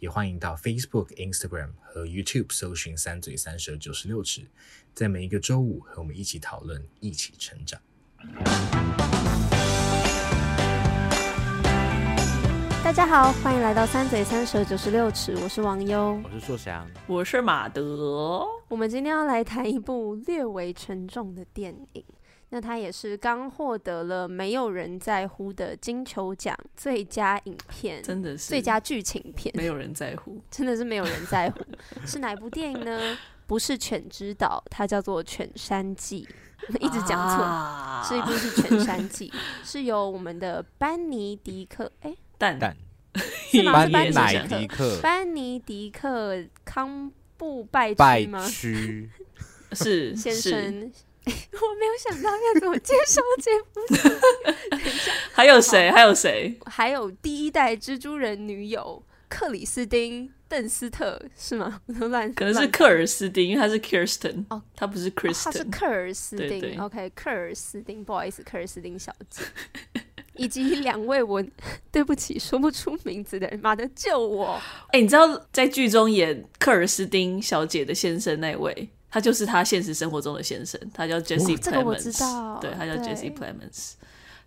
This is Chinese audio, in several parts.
也欢迎到 Facebook、Instagram 和 YouTube 搜寻“三嘴三舌九十六尺”，在每一个周五和我们一起讨论，一起成长。大家好，欢迎来到“三嘴三舌九十六尺”，我是王优，我是硕翔，我是马德。我们今天要来谈一部略微沉重的电影。那他也是刚获得了没有人在乎的金球奖最佳影片，真的是最佳剧情片，没有人在乎，真的是没有人在乎。是哪部电影呢？不是《犬之岛》，它叫做《犬山记》，一直讲错，啊、是一部是《犬山记》，是由我们的班尼迪克，哎、欸，蛋蛋，是吗？是班尼迪克，班尼迪克康布拜区吗？是先生。我没有想到要怎么介绍这部。等一下，还有谁？还有谁？还有第一代蜘蛛人女友克里斯汀邓斯特是吗？乱可能是克尔斯汀，因为他是 Kirsten 哦，他不是 Kristen，他是克尔斯汀。对对对 OK，克尔斯汀，不好意思，克尔斯汀小姐，以及两位我对不起说不出名字的人，妈的救我！哎、欸，你知道在剧中演克尔斯汀小姐的先生那位？他就是他现实生活中的先生，他叫 Jesse Plemons，、哦、这个我知道，对，他叫 Jesse Plemons。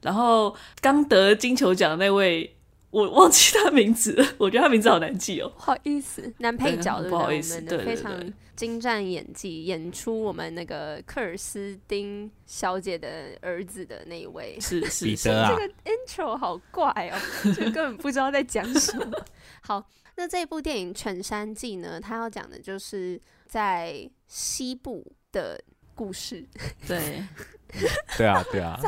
然后刚得金球奖的那位，我忘记他名字了，我觉得他名字好难记哦。不好意思，男配角的，不好意思，对，非常精湛演技，演出我们那个克尔斯丁小姐的儿子的那一位，是是是，啊、这个 intro 好怪哦，就根本不知道在讲什么。好，那这部电影《犬山记》呢，它要讲的就是。在西部的故事，对，对啊，对啊，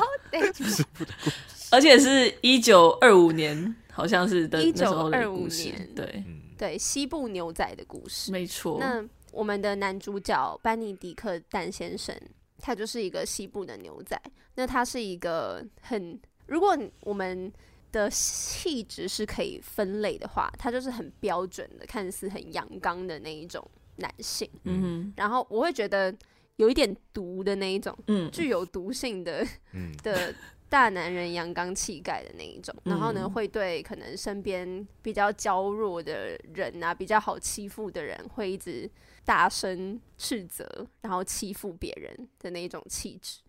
西部的故事，而且是一九二五年，好像是的，一九二五年，对，对，西部牛仔的故事，没错。那我们的男主角班尼迪克丹先生，他就是一个西部的牛仔。那他是一个很，如果我们的气质是可以分类的话，他就是很标准的，看似很阳刚的那一种。男性，嗯哼，然后我会觉得有一点毒的那一种，嗯，具有毒性的，嗯，的大男人阳刚气概的那一种，嗯，然后呢，会对可能身边比较娇弱的人啊，比较好欺负的人，会一直大声斥责，然后欺负别人的那一种气质。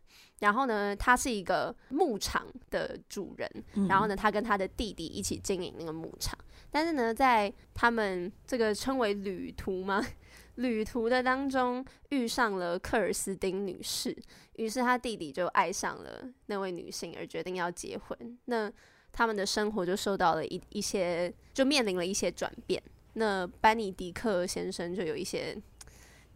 然后呢，他是一个牧场的主人，嗯，然后呢，他跟他的弟弟一起经营那个牧场，但是呢，在他们这个称为旅途吗？旅途的当中遇上了克尔斯丁女士，于是他弟弟就爱上了那位女性，而决定要结婚。那他们的生活就受到了一一些，就面临了一些转变。那班尼迪克先生就有一些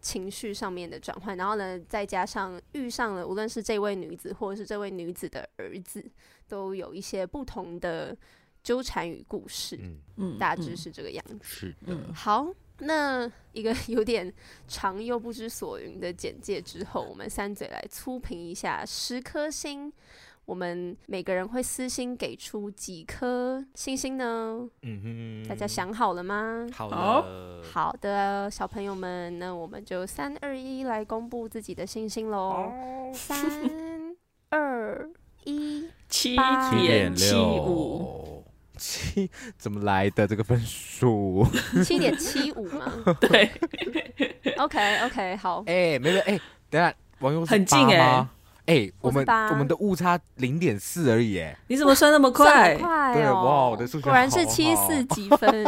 情绪上面的转换，然后呢，再加上遇上了无论是这位女子或者是这位女子的儿子，都有一些不同的纠缠与故事。嗯，大致是这个样子。嗯、是的，嗯，好。那一个 有点长又不知所云的简介之后，我们三嘴来粗评一下十颗星，我们每个人会私心给出几颗星星呢？嗯哼，大家想好了吗？好了，好的，小朋友们，那我们就三二一来公布自己的星星喽！三二一，七点七五。七怎么来的这个分数？七点七五吗？对。OK OK 好。哎、欸，没有哎，等下网友很近哎。哎、欸，我们我们的误差零点四而已哎。你怎么算那么快？快、哦、对哇，我的数学好好，果然是七四几分，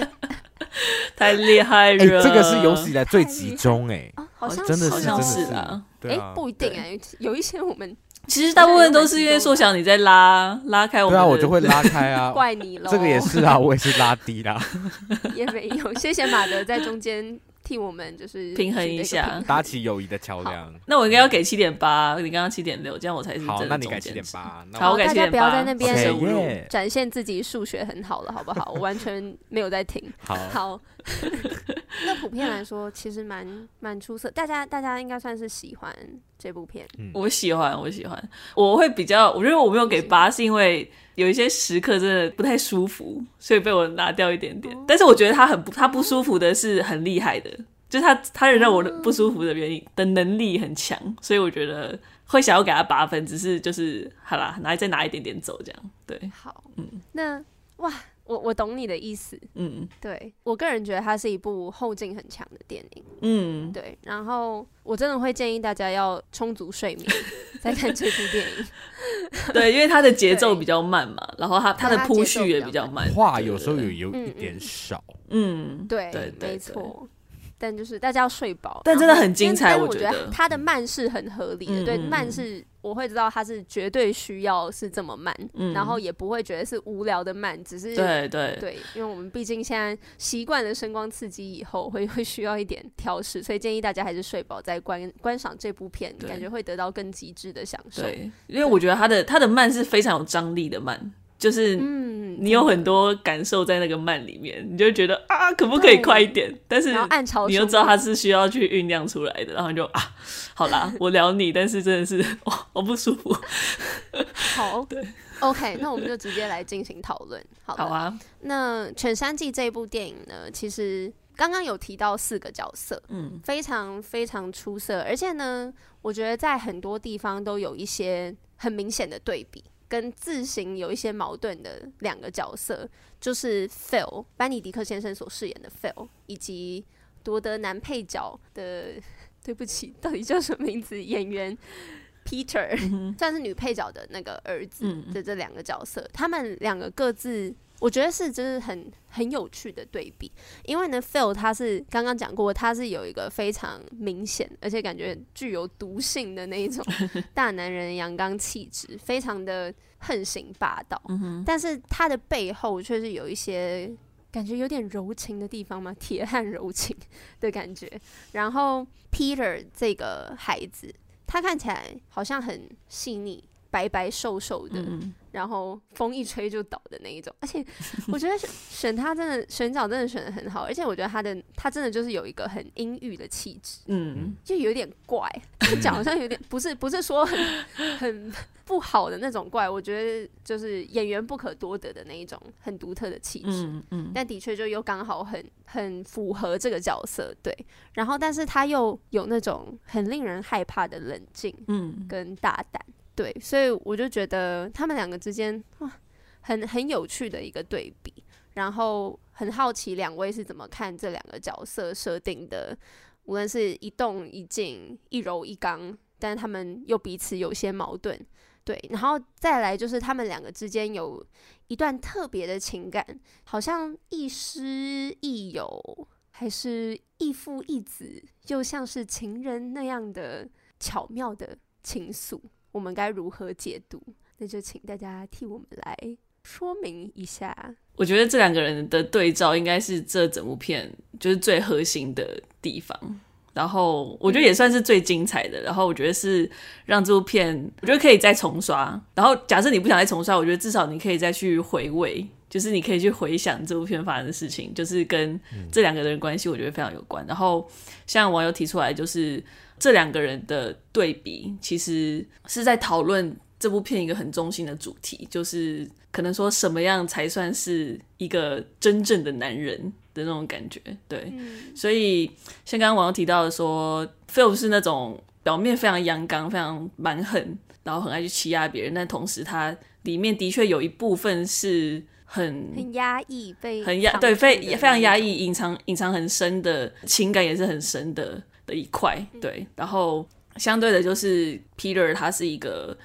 太厉害了、欸。这个是有史以来最集中哎、啊，好像真的是真的是啊。哎、欸，不一定哎，有一些我们。其实大部分都是因为硕翔你在拉拉开我们，对啊，我就会拉开啊，怪你喽。这个也是啊，我也是拉低啦。也没有，谢谢马德在中间替我们就是平衡一下，搭起友谊的桥梁。那我应该要给七点八，你刚刚七点六，这样我才是好。那你改七点八，好，我改七点八。大家不要在那边展现自己数学很好了，好不好？我完全没有在听。好。好 那普遍来说，其实蛮蛮出色，大家大家应该算是喜欢这部片。嗯，我喜欢，我喜欢，我会比较，我觉得我没有给八，是因为有一些时刻真的不太舒服，所以被我拿掉一点点。但是我觉得他很不，他不舒服的是很厉害的，就是他他让我不舒服的原因的能力很强，所以我觉得会想要给他八分，只是就是好啦，拿再拿一点点走这样。对，好，嗯，那哇。我我懂你的意思，嗯，对，我个人觉得它是一部后劲很强的电影，嗯，对，然后我真的会建议大家要充足睡眠再看这部电影，对，因为它的节奏比较慢嘛，然后它它的铺叙也比较慢，话有时候有有一点少，嗯，对，没错。但就是大家要睡饱，但真的很精彩。我觉得它的慢是很合理的，对，慢是我会知道它是绝对需要是这么慢，然后也不会觉得是无聊的慢，只是对对对，因为我们毕竟现在习惯了声光刺激以后，会 会需要一点调试，所以建议大家还是睡饱再观观赏这部片，感觉会得到更极致的享受。对，因为我觉得它的它的慢是非常有张力的慢。就是，嗯，你有很多感受在那个慢里面，你就觉得啊，可不可以快一点？但是你又知道它是需要去酝酿出来的，然后就啊，好啦，我聊你，但是真的是哇，我不舒服。好，对，OK，那我们就直接来进行讨论。好，好啊。那《犬山记》这一部电影呢，其实刚刚有提到四个角色，嗯，非常非常出色，而且呢，我觉得在很多地方都有一些很明显的对比。跟自行有一些矛盾的两个角色，就是 Phil 班尼迪克先生所饰演的 Phil，以及夺得男配角的，对不起，到底叫什么名字？演员 Peter，嗯，算是女配角的那个儿子的这两个角色，嗯、他们两个各自。我觉得是，就是很很有趣的对比，因为呢，Phil 他是刚刚讲过，他是有一个非常明显，而且感觉具有毒性的那一种 大男人阳刚气质，非常的横行霸道。嗯、但是他的背后却是有一些感觉有点柔情的地方嘛，铁汉柔情的感觉。然后 Peter 这个孩子，他看起来好像很细腻。白白瘦瘦的，嗯、然后风一吹就倒的那一种，而且我觉得选 他真的选角真的选的很好，而且我觉得他的他真的就是有一个很阴郁的气质，嗯，就有点怪，讲好像有点 不是不是说很 很不好的那种怪，我觉得就是演员不可多得的那一种很独特的气质，嗯，嗯，但的确就又刚好很很符合这个角色，对，然后但是他又有那种很令人害怕的冷静，嗯，跟大胆。对，所以我就觉得他们两个之间哇，很很有趣的一个对比，然后很好奇两位是怎么看这两个角色设定的，无论是一动一静、一柔一刚，但是他们又彼此有些矛盾，对，然后再来就是他们两个之间有一段特别的情感，好像亦师亦友，还是亦父亦子，又像是情人那样的巧妙的情愫。我们该如何解读？那就请大家替我们来说明一下。我觉得这两个人的对照应该是这整部片就是最核心的地方，然后我觉得也算是最精彩的。然后我觉得是让这部片，我觉得可以再重刷。然后假设你不想再重刷，我觉得至少你可以再去回味，就是你可以去回想这部片发生的事情，就是跟这两个人关系，我觉得非常有关。然后像网友提出来，就是。这两个人的对比，其实是在讨论这部片一个很中心的主题，就是可能说什么样才算是一个真正的男人的那种感觉。对，嗯、所以像刚刚网友提到的说，Phil 是那种表面非常阳刚、非常蛮横，然后很爱去欺压别人，但同时他里面的确有一部分是很很压抑，被很压对非非常压抑，隐藏隐藏很深的情感也是很深的。的一块，对，然后相对的就是 Peter，他是一个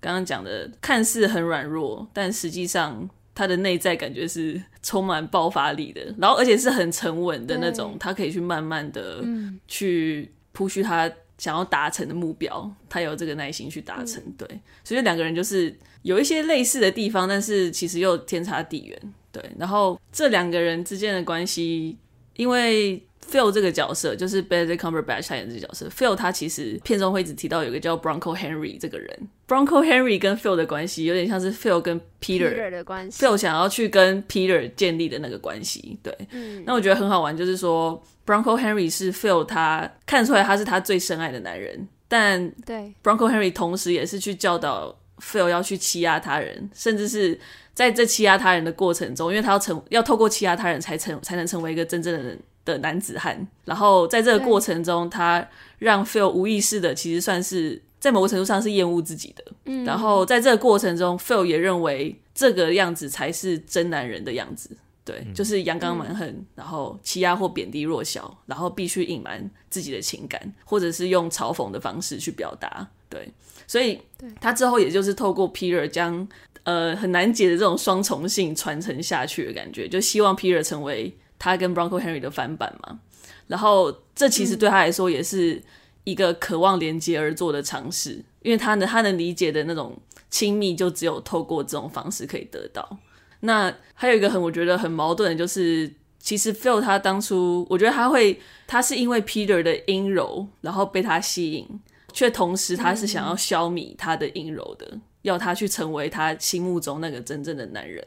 刚刚讲的看似很软弱，但实际上他的内在感觉是充满爆发力的，然后而且是很沉稳的那种，他可以去慢慢的去 push 他想要达成的目标，他有这个耐心去达成，嗯、对，所以两个人就是有一些类似的地方，但是其实又天差地远，对，然后这两个人之间的关系，因为。Phil 这个角色就是 Benedict Cumberbatch 演的这个角色。Phil 他其实片中会一直提到有个叫 Bronco Henry 这个人。Bronco Henry 跟 Phil 的关系有点像是 Phil 跟 Peter, Peter 的关系。Phil 想要去跟 Peter 建立的那个关系。对，嗯、那我觉得很好玩，就是说 Bronco Henry 是 Phil 他看出来他是他最深爱的男人，但对 Bronco Henry 同时也是去教导 Phil 要去欺压他人，甚至是在这欺压他人的过程中，因为他要成要透过欺压他人才成才能成为一个真正的人的男子汉，然后在这个过程中，他让 Phil 无意识的其实算是在某个程度上是厌恶自己的，嗯，然后在这个过程中，Phil 也认为这个样子才是真男人的样子。对，就是阳刚蛮横，嗯、然后欺压或贬低弱小，然后必须隐瞒自己的情感，或者是用嘲讽的方式去表达。对，所以他之后也就是透过 Peter 将呃很难解的这种双重性传承下去的感觉，就希望 Peter 成为他跟 Bronco Henry 的翻版嘛。然后这其实对他来说也是一个渴望连接而做的尝试，因为他能他能理解的那种亲密，就只有透过这种方式可以得到。那还有一个很我觉得很矛盾的，就是其实 Phil 他当初，我觉得他会，他是因为 Peter 的阴柔，然后被他吸引，却同时他是想要消弭他的阴柔的，要他去成为他心目中那个真正的男人。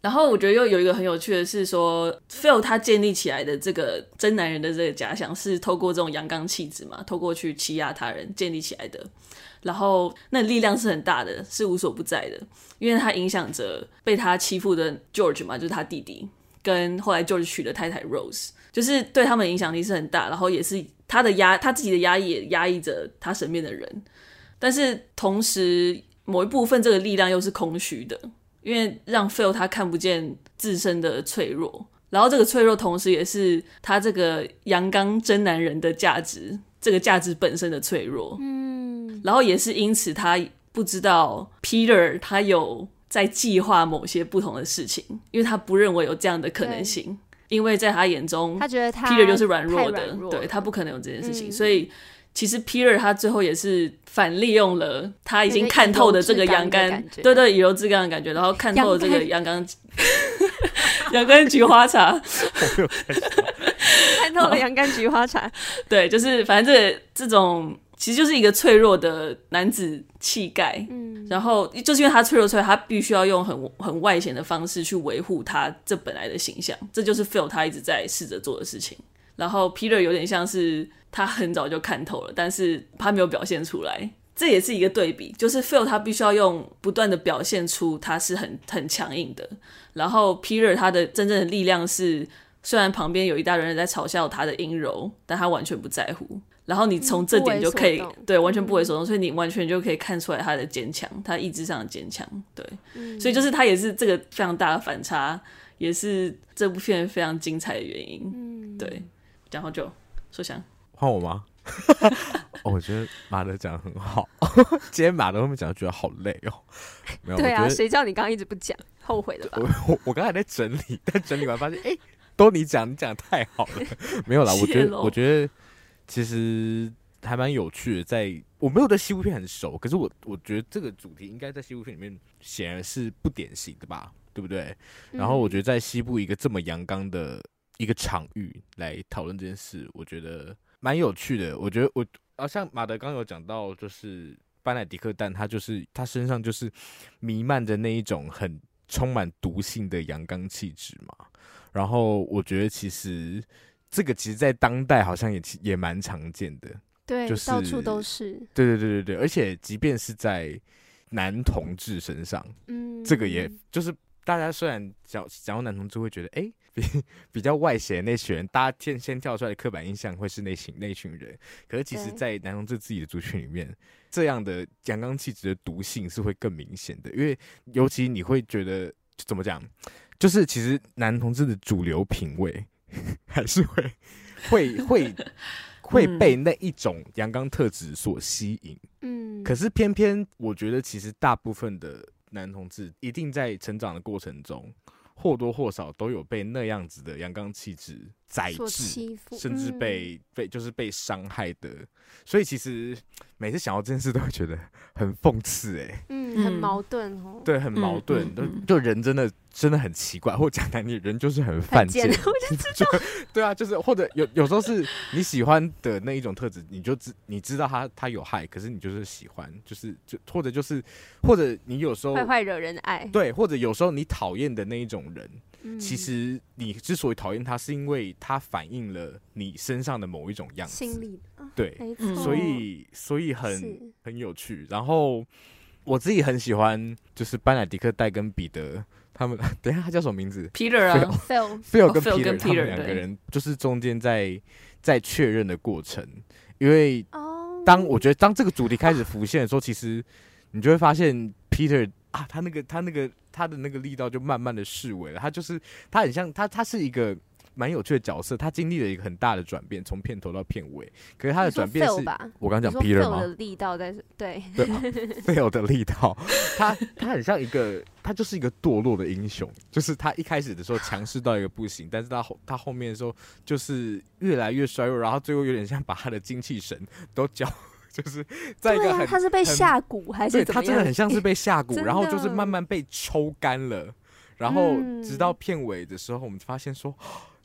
然后我觉得又有一个很有趣的是说，Phil 他建立起来的这个真男人的这个假想，是透过这种阳刚气质嘛，透过去欺压他人建立起来的。然后那力量是很大的，是无所不在的，因为他影响着被他欺负的 George 嘛，就是他弟弟，跟后来 George 娶的太太 Rose，就是对他们影响力是很大。然后也是他的压，他自己的压抑也压抑着他身边的人，但是同时某一部分这个力量又是空虚的，因为让 Phil 他看不见自身的脆弱，然后这个脆弱同时也是他这个阳刚真男人的价值，这个价值本身的脆弱。嗯。然后也是因此，他不知道 Peter 他有在计划某些不同的事情，因为他不认为有这样的可能性，因为在他眼中，他觉得他 Peter 就是软弱的，弱对，他不可能有这件事情。嗯、所以其实 Peter 他最后也是反利用了他已经看透的这个阳刚，对对，以柔制刚的感觉，然后看透了这个阳刚阳刚菊花茶，看透了阳刚菊花茶，对，就是反正这个、这种。其实就是一个脆弱的男子气概，嗯，然后就是因为他脆弱，所以他必须要用很很外显的方式去维护他这本来的形象，这就是 Phil 他一直在试着做的事情。然后 Peter 有点像是他很早就看透了，但是他没有表现出来，这也是一个对比，就是 Phil 他必须要用不断的表现出他是很很强硬的，然后 Peter 他的真正的力量是，虽然旁边有一大堆人在嘲笑他的阴柔，但他完全不在乎。然后你从这点就可以，嗯、对，完全不为所动，嗯、所以你完全就可以看出来他的坚强，他意志上的坚强，对，嗯、所以就是他也是这个非常大的反差，也是这部片非常精彩的原因，嗯，对。然后就说想换我吗？哦，我觉得马德讲的很好，今天马德后面讲的觉得好累哦，没有，对啊，谁叫你刚刚一直不讲，后悔了吧？我我我刚才在整理，但整理完发现，哎，都你讲，你讲的太好了，没有啦，我觉得，我觉得。其实还蛮有趣的，在我没有对西部片很熟，可是我我觉得这个主题应该在西部片里面显然是不典型的吧，对不对？然后我觉得在西部一个这么阳刚的一个场域来讨论这件事，我觉得蛮有趣的。我觉得我啊，像马德刚有讲到，就是班乃迪克蛋，他就是他身上就是弥漫着那一种很充满毒性的阳刚气质嘛。然后我觉得其实。这个其实，在当代好像也也蛮常见的，对，就是到处都是。对对对对对，而且即便是在男同志身上，嗯，这个也就是大家虽然讲讲到男同志会觉得，哎，比 比较外显那群人，大家先先跳出来的刻板印象会是那群那群人，可是其实，在男同志自己的族群里面，对这样的阳刚气质的毒性是会更明显的，因为尤其你会觉得怎么讲，就是其实男同志的主流品味。还是会会会 会被那一种阳刚特质所吸引，嗯，可是偏偏我觉得，其实大部分的男同志一定在成长的过程中，或多或少都有被那样子的阳刚气质宰制，甚至被、嗯、被就是被伤害的。所以其实每次想到这件事，都会觉得很讽刺，哎，嗯。嗯，很矛盾哦。对，很矛盾。嗯嗯嗯、就人真的真的很奇怪，或讲难听，人就是很犯贱。我就 知道。对啊，就是或者有有时候是你喜欢的那一种特质，你就知你知道他他有害，可是你就是喜欢，就是就或者就是或者你有时候坏坏惹人爱。对，或者有时候你讨厌的那一种人。其实你之所以讨厌他，是因为他反映了你身上的某一种样子。心理对，所以所以很很有趣。然后我自己很喜欢，就是班乃迪克戴跟彼得他们。等一下，他叫什么名字？Peter 啊，Phil，Phil 跟 Peter 他们两个人，就是中间在在确认的过程。因为当我觉得当这个主题开始浮现的时候，其实你就会发现 Peter。啊，他那个，他那个，他的那个力道就慢慢的释微了。他就是，他很像他，他是一个蛮有趣的角色。他经历了一个很大的转变，从片头到片尾。可是他的转变是，我刚刚讲 Peter 吗？的力道在对对，Phil 的力道，他他很像一个，他就是一个堕落的英雄。就是他一开始的时候强势到一个不行，但是他后他后面的时候就是越来越衰弱，然后最后有点像把他的精气神都交。就是 在一个很，他是被下蛊还是对？他真的很像是被下蛊，然后就是慢慢被抽干了，然后直到片尾的时候，我们发现说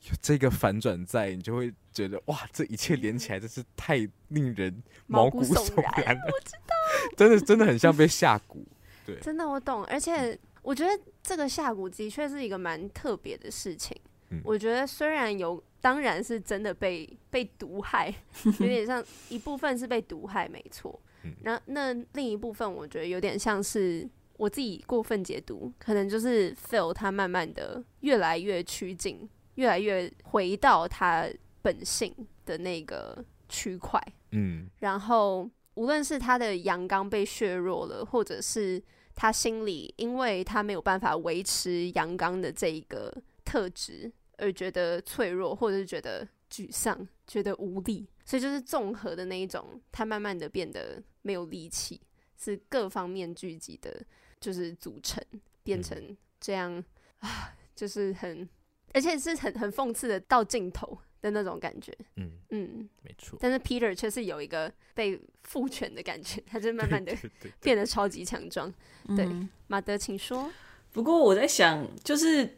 有这个反转在，你就会觉得哇，这一切连起来真是太令人毛骨悚然了。我知道，真的真的很像被下蛊。对，真的我懂，而且我觉得这个下蛊的确是一个蛮特别的事情。嗯，我觉得虽然有。当然是真的被被毒害，有点像一部分是被毒害，没错。那那另一部分，我觉得有点像是我自己过分解读，可能就是 Phil 他慢慢的越来越趋近，越来越回到他本性的那个区块。嗯，然后无论是他的阳刚被削弱了，或者是他心里因为他没有办法维持阳刚的这一个特质。而觉得脆弱，或者是觉得沮丧，觉得无力，所以就是综合的那一种，他慢慢的变得没有力气，是各方面聚集的，就是组成变成这样、嗯、啊，就是很，而且是很很讽刺的到尽头的那种感觉。嗯嗯，没错。但是 Peter 却是有一个被赋权的感觉，他就慢慢的变得超级强壮。对，马德，请说。不过我在想，就是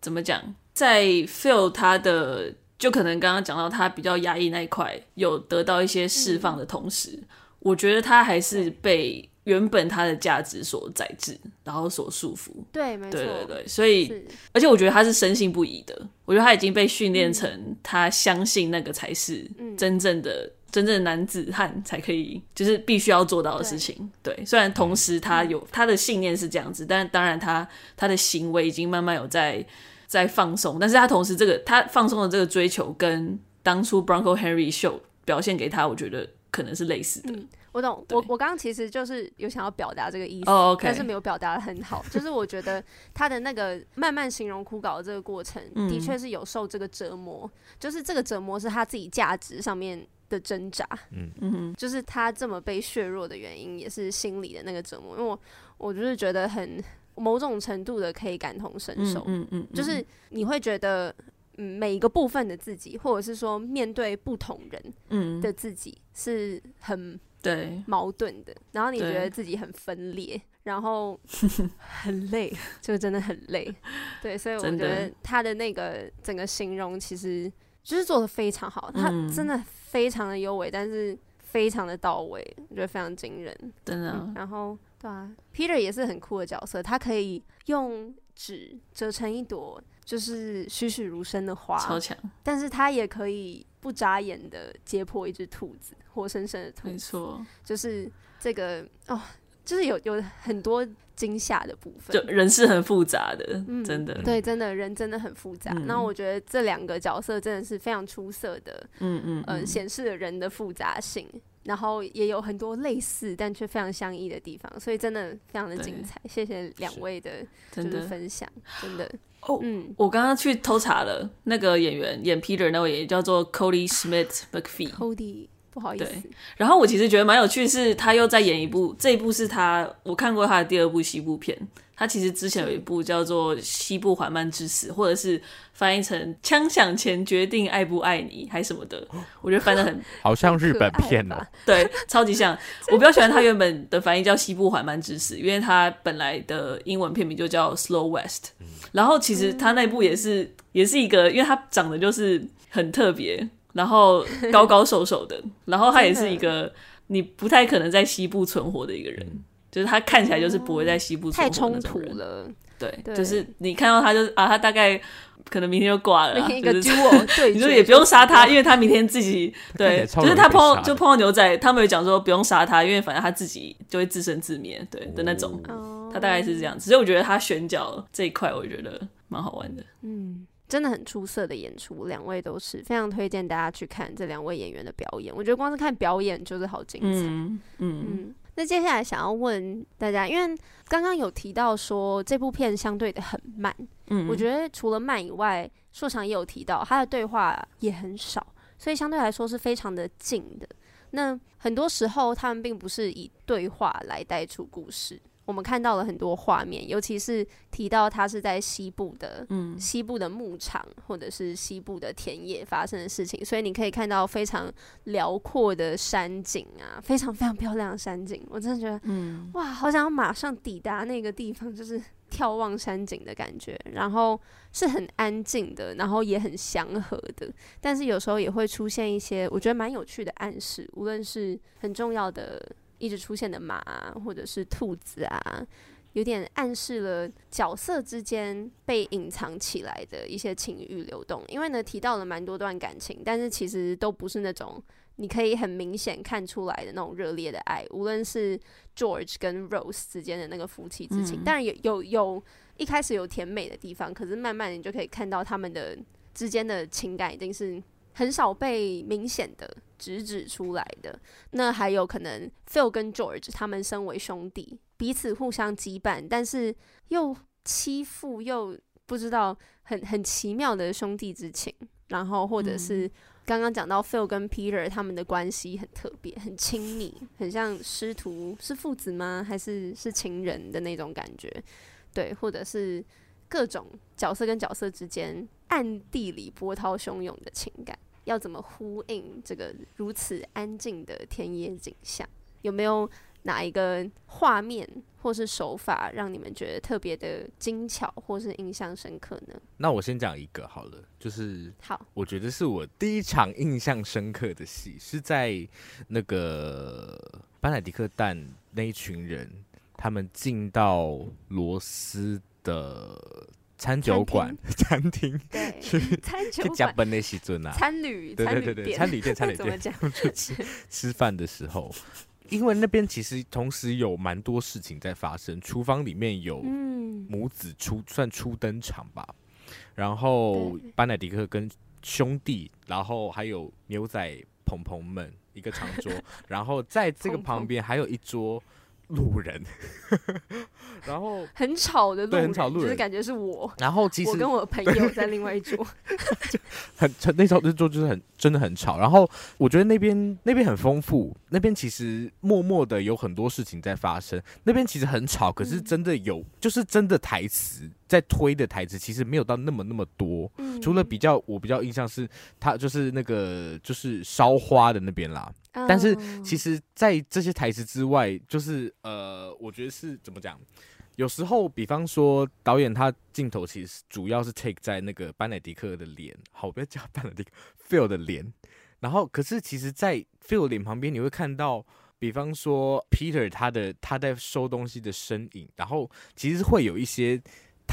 怎么讲？在 feel 他的就可能刚刚讲到他比较压抑那一块有得到一些释放的同时，嗯、我觉得他还是被原本他的价值所宰制，然后所束缚。对，没错，对对对，所以而且我觉得他是深信不疑的，我觉得他已经被训练成他相信那个才是真正的、嗯、真正的男子汉才可以，就是必须要做到的事情。對，对，虽然同时他有他的信念是这样子，但当然他他的行为已经慢慢有在。在放松，但是他同时这个他放松的这个追求，跟当初 Bronco Henry Show 表现给他，我觉得可能是类似的。嗯、我懂，我我刚刚其实就是有想要表达这个意思，oh, okay. 但是没有表达的很好。就是我觉得他的那个慢慢形容枯槁的这个过程，的确是有受这个折磨。嗯、就是这个折磨是他自己价值上面的挣扎。嗯嗯，就是他这么被削弱的原因，也是心理的那个折磨。因为我我就是觉得很。某种程度的可以感同身受，嗯嗯，就是你会觉得，嗯，每一个部分的自己，或者是说面对不同人的自己，是很对矛盾的。然后你觉得自己很分裂，然后很累，就真的很累。对，所以我觉得他的那个整个形容其实就是做的非常好，他真的非常的优美，但是非常的到位，我觉得非常惊人，真的。嗯，然后。对啊，Peter 也是很酷的角色，他可以用纸折成一朵就是栩栩如生的花，超强。但是他也可以不眨眼的解剖一只兔子，活生生的兔子。没错，就是这个哦，就是有有很多惊吓的部分。就人是很复杂的，嗯、真的。对，真的人真的很复杂。那、嗯、我觉得这两个角色真的是非常出色的，嗯嗯嗯，显、呃、示了人的复杂性。然后也有很多类似但却非常相异的地方，所以真的非常的精彩。对谢谢两位的，就是分享，真的。哦，嗯，我刚刚去偷查了，那个演员演 Peter 那位也叫做 Cody Smith McPhee。Cody 不好意思。然后我其实觉得蛮有趣，是他又在演一部，这一部是他我看过他的第二部西部片。他其实之前有一部叫做《西部缓慢之死》，或者是翻译成《枪响前决定爱不爱你》还什么的，我觉得翻的很 好像日本片哦，对，超级像。我比较喜欢他原本的翻译叫《西部缓慢之死》，因为他本来的英文片名就叫《Slow West》。然后其实他那部也是也是一个，因为他长得就是很特别，然后高高瘦瘦的，然后他也是一个你不太可能在西部存活的一个人。就是他看起来就是不会在西部，太冲突了。对，对，就是你看到他就是啊，他大概可能明天就挂了。一个 duo 对，你说也不用杀他，因为他明天自己 对，就是他碰就碰到牛仔，他们有讲说不用杀他，因为反正他自己就会自生自灭，对的那种。哦，他大概是这样子，所以我觉得他选角这一块，我觉得蛮好玩的。嗯，真的很出色的演出，两位都是非常推荐大家去看这两位演员的表演。我觉得光是看表演就是好精彩。嗯嗯。嗯那接下来想要问大家，因为刚刚有提到说这部片相对的很慢，嗯，我觉得除了慢以外，硕长也有提到他的对话也很少，所以相对来说是非常的静的。那很多时候他们并不是以对话来带出故事。我们看到了很多画面，尤其是提到他是在西部的，嗯，西部的牧场或者是西部的田野发生的事情，所以你可以看到非常辽阔的山景啊，非常非常漂亮的山景。我真的觉得，嗯，哇，好想要马上抵达那个地方，就是眺望山景的感觉。然后是很安静的，然后也很祥和的，但是有时候也会出现一些我觉得蛮有趣的暗示，无论是很重要的。一直出现的马啊，或者是兔子啊，有点暗示了角色之间被隐藏起来的一些情欲流动。因为呢，提到了蛮多段感情，但是其实都不是那种你可以很明显看出来的那种热烈的爱。无论是 George 跟 Rose 之间的那个夫妻之情，当然有有有一开始有甜美的地方，可是慢慢你就可以看到他们的之间的情感已经是很少被明显的直指出来的。那还有可能 Phil 跟 George 他们身为兄弟，彼此互相羁绊，但是又欺负，又不知道很很奇妙的兄弟之情。然后或者是刚刚讲到 Phil 跟 Peter 他们的关系很特别，很亲密，很像师徒，是父子吗？还是是情人的那种感觉？对，或者是。各种角色跟角色之间暗地里波涛汹涌的情感，要怎么呼应这个如此安静的田野景象？有没有哪一个画面或是手法让你们觉得特别的精巧或是印象深刻呢？那我先讲一个好了，就是好，我觉得是我第一场印象深刻的戏是在那个班乃迪克蛋那一群人，他们进到罗斯的餐酒馆、餐厅，对，去 餐酒馆。加班那西尊啊，餐旅，对对对对，餐旅店、餐旅店，吃吃饭的时候，因为那边其实同时有蛮多事情在发生，厨房里面有母子初算初登场吧，然后班乃迪克跟兄弟，然后还有牛仔鹏鹏们一个长桌，然后在这个旁边还有一桌。路人，然后很吵的路人，对，很吵路人，就是感觉是我。然后其实我跟我朋友在另外一桌，很那时候那桌就是很真的很吵。然后我觉得那边那边很丰富，那边其实默默的有很多事情在发生。那边其实很吵，可是真的有，嗯、就是真的台词在推的台词，其实没有到那么那么多。嗯、除了比较我比较印象是，他就是那个就是烧花的那边啦。但是其实，在这些台词之外，就是呃，我觉得是怎么讲？有时候，比方说导演他镜头其实主要是 take 在那个班乃迪克的脸，好，不要叫班乃迪克，Phil 的脸。然后，可是其实，在 Phil 脸旁边，你会看到，比方说 Peter 他的他在收东西的身影。然后，其实会有一些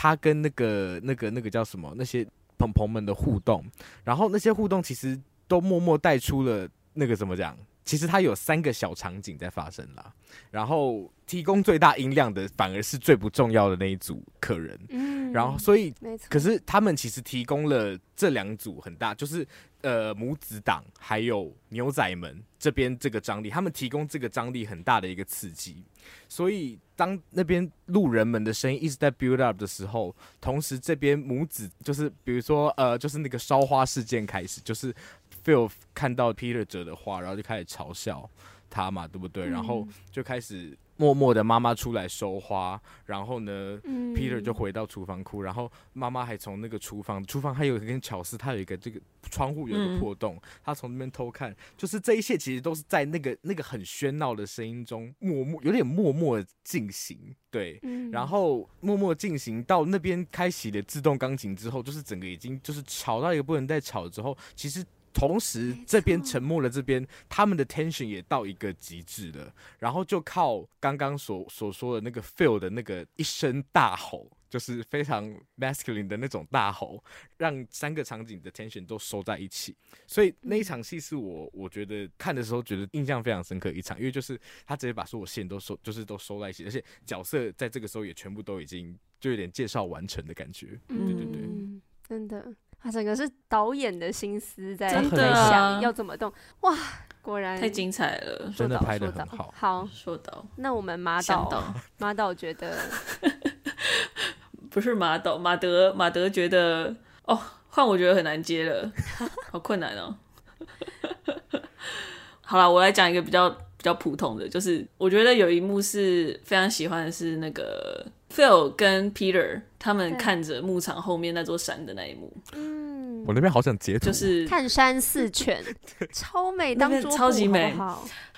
他跟那个那个那个叫什么那些朋朋们的互动。然后那些互动其实都默默带出了那个怎么讲？其实它有三个小场景在发生啦，然后提供最大音量的反而是最不重要的那一组客人，嗯，然后所以，可是他们其实提供了这两组很大，就是呃母子党还有牛仔们这边这个张力，他们提供这个张力很大的一个刺激，所以当那边路人们的声音一直在 build up 的时候，同时这边母子就是比如说呃就是那个烧花事件开始就是。Phil 看到 Peter 折的画，然后就开始嘲笑他嘛，对不对？嗯、然后就开始。默默的妈妈出来收花，然后呢、嗯、，Peter 就回到厨房哭，然后妈妈还从那个厨房，厨房还有一根巧思，它有一个这个窗户有一个破洞，他、嗯、从那边偷看，就是这一切其实都是在那个那个很喧闹的声音中默默有点默默的进行，对，嗯、然后默默进行到那边开启了自动钢琴之后，就是整个已经就是吵到一个不能再吵之后，其实。同时，这边沉默了，这边他们的 tension 也到一个极致了，然后就靠刚刚所所说的那个 feel 的那个一声大吼，就是非常 masculine 的那种大吼，让三个场景的 tension 都收在一起。所以那一场戏是我我觉得看的时候觉得印象非常深刻一场，因为就是他直接把所有线都收，就是都收在一起，而且角色在这个时候也全部都已经就有点介绍完成的感觉。对对对，嗯、真的。他整个是导演的心思在想要怎么动，哇，果然太精彩了，真的拍的很好。好，说到那我们马导，马导觉得 不是马导，马德马德觉得哦，换我觉得很难接了，好困难哦。好了，我来讲一个比较比较普通的，就是我觉得有一幕是非常喜欢的是那个。Phil 跟 Peter 他们看着牧场后面那座山的那一幕，嗯，我那边好想截图，就是看山似犬，超美，当桌超级美。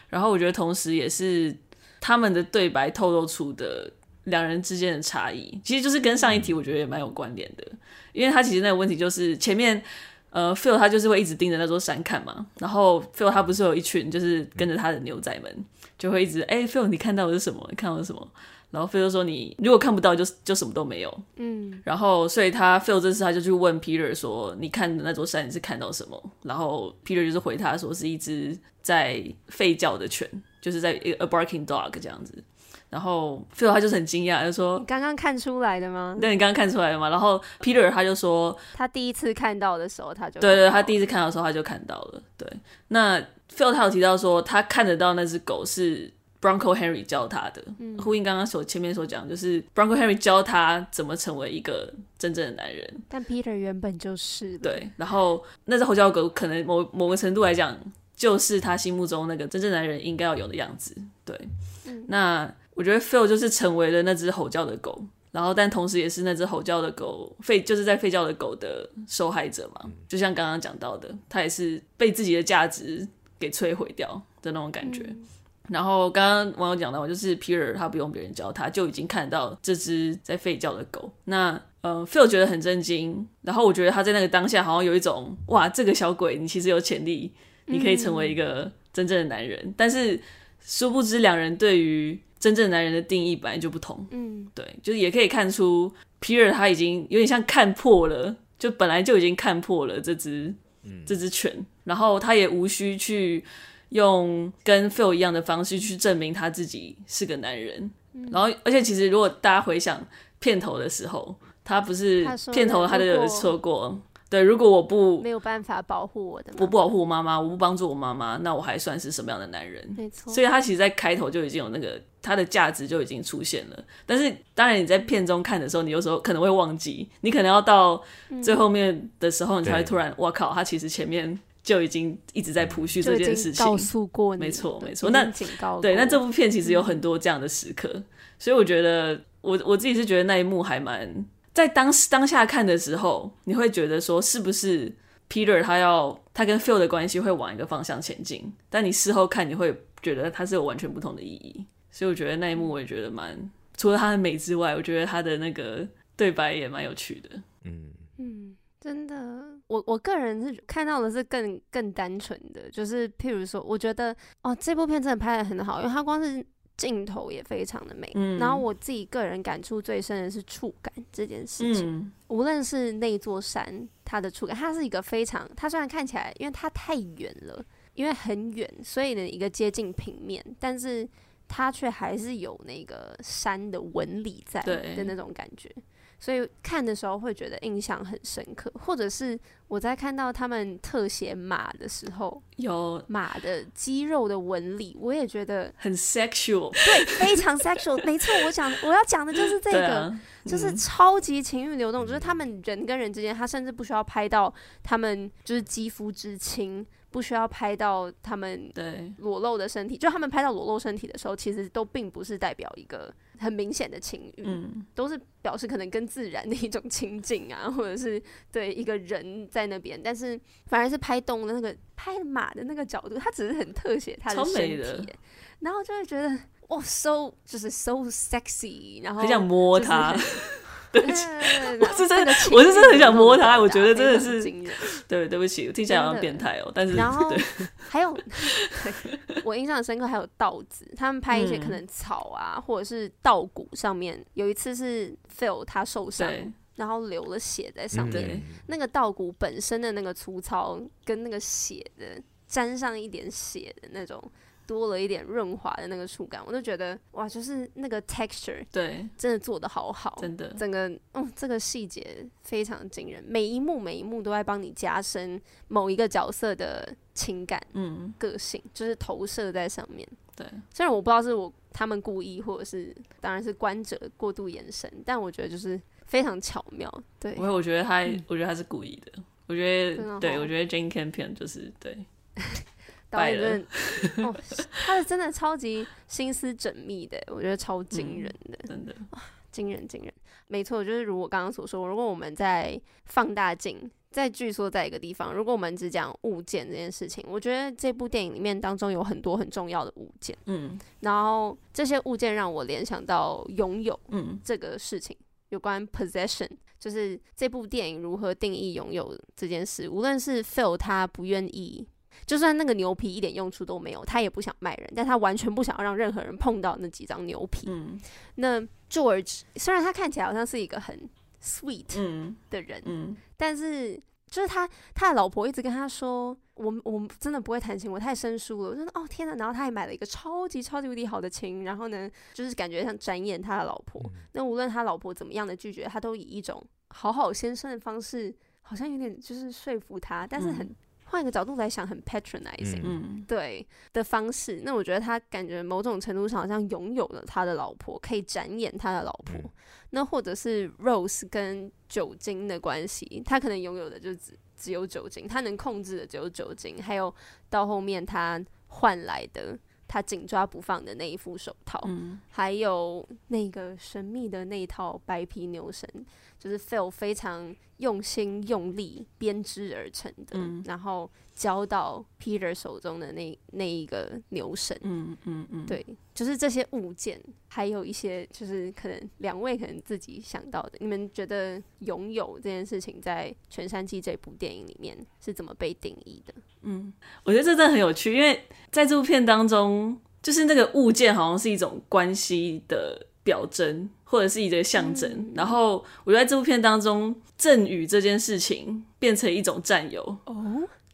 然后我觉得同时也是他们的对白透露出的两人之间的差异，其实就是跟上一题我觉得也蛮有关联的，因为他其实那个问题就是前面呃 Phil 他就是会一直盯着那座山看嘛，然后 Phil 他不是有一群就是跟着他的牛仔们，就会一直哎、欸、Phil 你看到的是什么？你看到的是什么？然后 Phil 说：“你如果看不到就，就就什么都没有。”嗯，然后所以他 Phil 这次他就去问 Peter 说：“你看的那座山你是看到什么？”然后 Peter 就是回他说：“是一只在吠叫的犬，就是在 a barking dog 这样子。”然后 Phil 他就是很惊讶，就说：“你刚刚看出来的吗？”对，你刚刚看出来的吗？然后 Peter 他就说：“他第一次看到的时候他就……对对，他第一次看到的时候他就看到了。”对，那 Phil 他有提到说他看得到那只狗是。Bronco Henry 教他的，嗯、呼应刚刚所前面所讲，就是 Bronco Henry 教他怎么成为一个真正的男人。但 Peter 原本就是对，然后那只吼叫狗可能某某个程度来讲，就是他心目中那个真正男人应该要有的样子。对，嗯、那我觉得 Phil 就是成为了那只吼叫的狗，然后但同时也是那只吼叫的狗吠，就是在吠叫的狗的受害者嘛。嗯、就像刚刚讲到的，他也是被自己的价值给摧毁掉的那种感觉。嗯然后刚刚网友讲到，就是 Peter 他不用别人教他，就已经看到这只在吠叫的狗。那呃，Phil 觉得很震惊。然后我觉得他在那个当下，好像有一种哇，这个小鬼，你其实有潜力，你可以成为一个真正的男人。嗯、但是殊不知，两人对于真正男人的定义本来就不同。嗯，对，就是也可以看出 Peter 他已经有点像看破了，就本来就已经看破了这只这只犬，然后他也无需去。用跟 Phil 一样的方式去证明他自己是个男人，嗯、然后而且其实如果大家回想片头的时候，他不是片头他就有说过，对，如果我不没有办法保护我的妈妈，我不保护我妈妈，我不帮助我妈妈，那我还算是什么样的男人？没错，所以他其实，在开头就已经有那个他的价值就已经出现了。但是当然你在片中看的时候，你有时候可能会忘记，你可能要到最后面的时候，你才会突然，我靠，他其实前面。就已经一直在铺叙这件事情，告诉过你，没错没错。那警告对，那这部片其实有很多这样的时刻，嗯、所以我觉得我我自己是觉得那一幕还蛮在当时当下看的时候，你会觉得说是不是 Peter 他要他跟 Phil 的关系会往一个方向前进，但你事后看你会觉得它是有完全不同的意义，所以我觉得那一幕我也觉得蛮除了它的美之外，我觉得他的那个对白也蛮有趣的，嗯嗯。真的，我我个人是看到的是更更单纯的，就是譬如说，我觉得哦，这部片真的拍的很好，因为它光是镜头也非常的美。嗯，然后我自己个人感触最深的是触感这件事情，嗯，无论是那座山，它的触感，它是一个非常，它虽然看起来，因为它太远了，因为很远，所以呢一个接近平面，但是它却还是有那个山的纹理在的那种感觉。所以看的时候会觉得印象很深刻，或者是我在看到他们特写马的时候，有马的肌肉的纹理，我也觉得很 sexual，对，非常 sexual，没错，我讲我要讲的就是这个，啊、就是超级情欲流动，嗯、就是他们人跟人之间，他甚至不需要拍到他们就是肌肤之亲。不需要拍到他们裸露的身体，就他们拍到裸露身体的时候，其实都并不是代表一个很明显的情欲，嗯，都是表示可能跟自然的一种亲近啊，或者是对一个人在那边，但是反而是拍动的那个拍马的那个角度，他只是很特写他的身体，然后就会觉得哇，so 就是 so sexy，然后很想摸他。对不起，我是真的，我是真的很想摸他。我觉得真的是，对，对不起，我听起来好像变态哦。但是，然后对 还有，我印象很深刻，还有稻子，他们拍一些可能草啊，或者是稻谷上面。有一次是 Phil 他受伤，然后流了血在上面。那个稻谷本身的那个粗糙，跟那个血的沾上一点血的那种。多了一点润滑的那个触感，我就觉得哇，就是那个 texture，对，真的做的好好，真的，整个嗯，这个细节非常惊人，每一幕每一幕都在帮你加深某一个角色的情感，嗯，个性，就是投射在上面。对，虽然我不知道是我他们故意，或者是当然是观者过度延伸，但我觉得就是非常巧妙。对，因为我觉得他，嗯、我觉得他是故意的。我觉得，对，我觉得 Jane Campion 就是对。导演真的哦，他是真的超级心思缜密的，我觉得超惊人的，嗯、真的。哇，惊人惊人，没错，就是如我刚刚所说，如果我们在放大镜在聚缩在一个地方，如果我们只讲物件这件事情，我觉得这部电影里面当中有很多很重要的物件，嗯，然后这些物件让我联想到拥有，嗯，这个事情、嗯、有关 possession，就是这部电影如何定义拥有这件事，无论是 Phil 他不愿意。就算那个牛皮一点用处都没有，他也不想卖人，但他完全不想要让任何人碰到那几张牛皮。嗯、那 George 虽然他看起来好像是一个很 sweet 的人，嗯嗯、但是就是他他的老婆一直跟他说：“我我真的不会弹琴，我太生疏了。”我说：“哦天哪！”然后他还买了一个超级超级无敌好的琴，然后呢，就是感觉像展演他的老婆。嗯、那无论他老婆怎么样的拒绝，他都以一种好好先生的方式，好像有点就是说服他，但是很。嗯换一个角度来想，很 patronizing，嗯，对的方式。那我觉得他感觉某种程度上好像拥有了他的老婆，可以展演他的老婆。嗯、那或者是 Rose 跟酒精的关系，他可能拥有的就只只有酒精，他能控制的只有酒精。还有到后面他换来的，他紧抓不放的那一副手套，嗯、还有那个神秘的那一套白皮牛绳。就是 Phil 非常用心用力编织而成的，嗯、然后交到 Peter 手中的那那一个牛绳，嗯嗯嗯，对，就是这些物件，还有一些就是可能两位可能自己想到的，你们觉得拥有这件事情在《全山记》这部电影里面是怎么被定义的？嗯，我觉得这真的很有趣，因为在这部片当中，就是那个物件好像是一种关系的表征。或者是一个象征，嗯、然后我觉得在这部片当中，赠与这件事情变成一种占有，哦，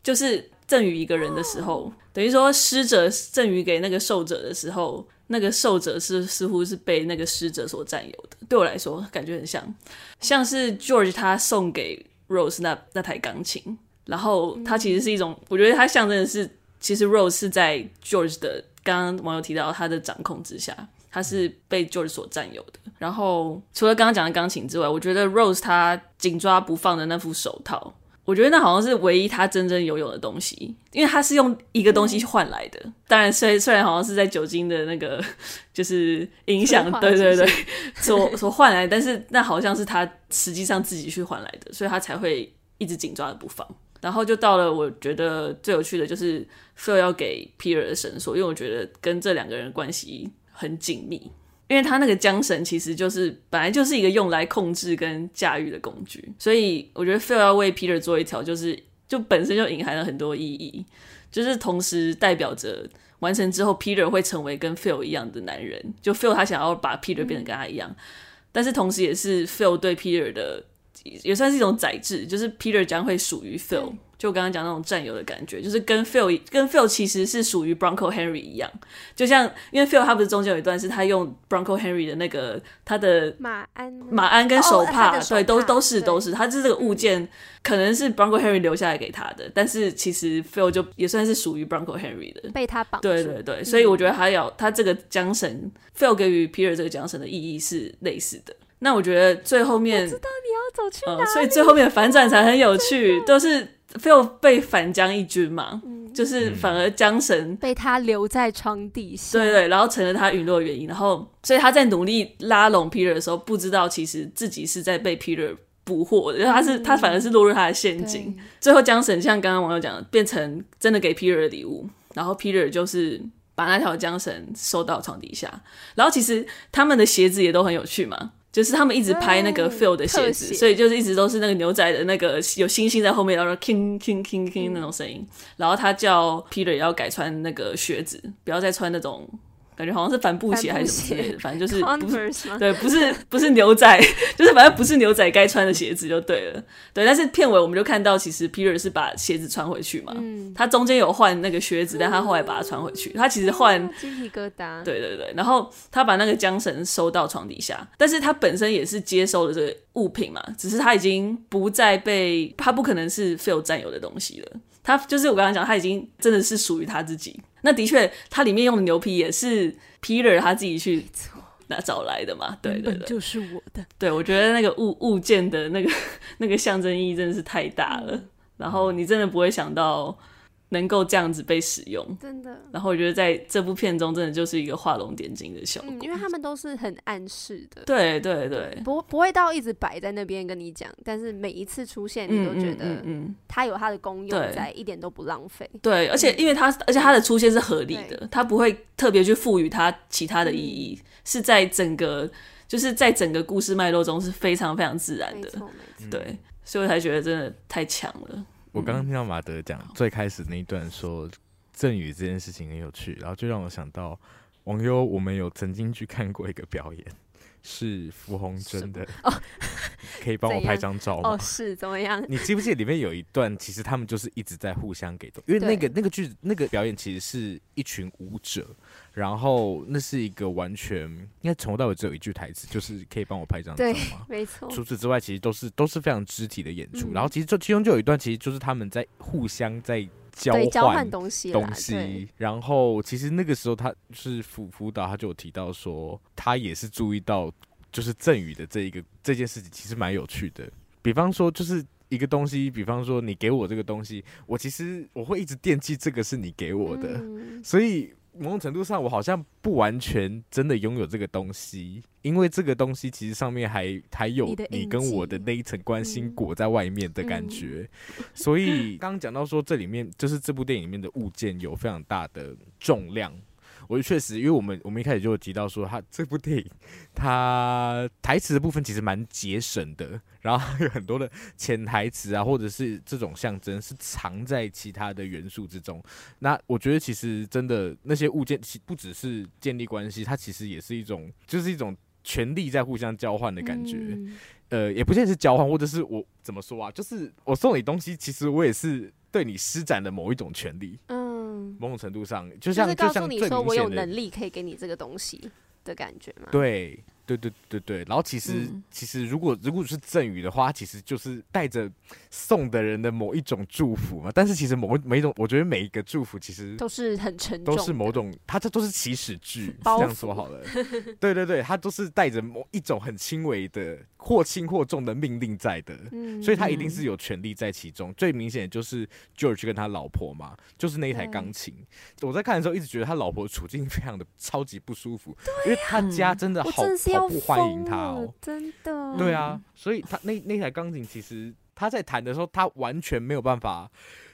就是赠与一个人的时候，哦、等于说施者赠予给那个受者的时候，那个受者是似乎是被那个施者所占有的。对我来说，感觉很像，像是 George 他送给 Rose 那那台钢琴，然后他其实是一种，嗯、我觉得他象征的是，其实 Rose 是在 George 的刚刚网友提到他的掌控之下。他是被 George 所占有的。然后除了刚刚讲的钢琴之外，我觉得 Rose 他紧抓不放的那副手套，我觉得那好像是唯一他真正拥有的东西，因为他是用一个东西去换来的。嗯、当然，虽虽然好像是在酒精的那个 就是影响，对对对，所所换来，但是那好像是他实际上自己去换来的，所以他才会一直紧抓着不放。然后就到了我觉得最有趣的就是 Phil 要给 Peter 的绳索，因为我觉得跟这两个人关系。很紧密，因为他那个缰绳其实就是本来就是一个用来控制跟驾驭的工具，所以我觉得 Phil 要为 Peter 做一条，就是就本身就隐含了很多意义，就是同时代表着完成之后 Peter 会成为跟 Phil 一样的男人，就 Phil 他想要把 Peter 变成跟他一样，但是同时也是 Phil 对 Peter 的也算是一种宰制，就是 Peter 将会属于 Phil。嗯就刚刚讲那种战友的感觉，就是跟 Phil 跟 Phil 其实是属于 Bronco Henry 一样，就像因为 Phil 他不是中间有一段是他用 Bronco Henry 的那个他的马鞍马鞍跟手帕，哦、对，都都是都是，他就是这个物件可能是 Bronco Henry 留下来给他的，但是其实 Phil 就也算是属于 Bronco Henry 的，被他绑。对对对，所以我觉得他要他这个缰绳，Phil 给予 Peter 这个缰绳的意义是类似的。那我觉得最后面我知道你要走去哪里、呃，所以最后面反转才很有趣，都是。Phil 被反将一军嘛，嗯、就是反而江神被他留在床底下，对对，然后成了他陨落的原因，然后所以他在努力拉拢 Peter 的时候，不知道其实自己是在被 Peter 捕获的，因为他是他反而是落入他的陷阱。最后江神像刚刚网友讲的，变成真的给 Peter 的礼物，然后 Peter 就是把那条缰绳收到床底下，然后其实他们的鞋子也都很有趣嘛。就是他们一直拍那个 Phil 的鞋子，所以就是一直都是那个牛仔的那个有星星在后面，然后 king king king king 那种声音。然后他叫 Peter 要改穿那个靴子，不要再穿那种。感觉好像是帆布鞋还是什么之类的，反正就是不是对，不是不是牛仔，就是反正不是牛仔该穿的鞋子就对了。对，但是片尾我们就看到，其实 Peter 是把鞋子穿回去嘛。嗯。他中间有换那个靴子，但他后来把它穿回去。他其实换鸡皮疙瘩。对对对，然后他把那个缰绳收到床底下，但是他本身也是接收了这个物品嘛，只是他已经不再被，他不可能是 Phil 占有的东西了。他就是我刚刚讲，他已经真的是属于他自己。那的确，它里面用的牛皮也是 Peter 他自己去拿找来的嘛？对对对，就是我的。对，我觉得那个物物件的那个 那个象征意义真的是太大了，嗯、然后你真的不会想到。能够这样子被使用，真的。然后我觉得在这部片中，真的就是一个画龙点睛的效果。嗯，因为他们都是很暗示的。对对对，不不会到一直摆在那边跟你讲，但是每一次出现，你都觉得嗯，它有它的功用在，一点都不浪费。对，而且因为它，而且它的出现是合理的，它不会特别去赋予它其他的意义，是在整个就是在整个故事脉络中是非常非常自然的。对，所以我才觉得真的太强了。我刚刚听到马德讲最开始那一段说赠予这件事情很有趣，然后就让我想到网友，我们有曾经去看过一个表演，是傅红珍的哦，可以帮我拍张照吗？哦，是怎么样？你记不记得里面有一段，其实他们就是一直在互相给东西，因为那个那个剧那个表演其实是一群舞者。然后那是一个完全应该从头到尾只有一句台词，就是可以帮我拍张照吗？没错。除此之外，其实都是都是非常肢体的演出。嗯、然后其实就其中就有一段，其实就是他们在互相在交换交换东西东西。然后其实那个时候他是辅辅导，他就有提到说，他也是注意到就是赠予的这一个这件事情，其实蛮有趣的。比方说，就是一个东西，比方说你给我这个东西，我其实我会一直惦记这个是你给我的，嗯、所以。某种程度上，我好像不完全真的拥有这个东西，因为这个东西其实上面还还有你跟我的那一层关心裹在外面的感觉。嗯、所以 刚刚讲到说，这里面就是这部电影里面的物件有非常大的重量。我确实，因为我们我们一开始就有提到说，他这部电影，他台词的部分其实蛮节省的，然后有很多的潜台词啊，或者是这种象征是藏在其他的元素之中。那我觉得其实真的那些物件，其不只是建立关系，它其实也是一种，就是一种权力在互相交换的感觉。嗯、呃，也不见得是交换，或者是我怎么说啊？就是我送你东西，其实我也是对你施展的某一种权利。嗯。某种程度上，就像就像你说，我有能力可以给你这个东西的感觉吗？对。对对对对，然后其实、嗯、其实如果如果是赠予的话，其实就是带着送的人的某一种祝福嘛。但是其实某每一种，我觉得每一个祝福其实都是很沉重，都是某种，它这都是祈使句，这样说好了。对对对，它都是带着某一种很轻微的或轻或重的命令在的，嗯、所以他一定是有权利在其中。嗯、最明显的就是 George 跟他老婆嘛，就是那一台钢琴。我在看的时候一直觉得他老婆处境非常的超级不舒服，啊、因为他家真的好。好不欢迎他哦，真的。对啊，所以他那那台钢琴，其实他在弹的时候，他完全没有办法，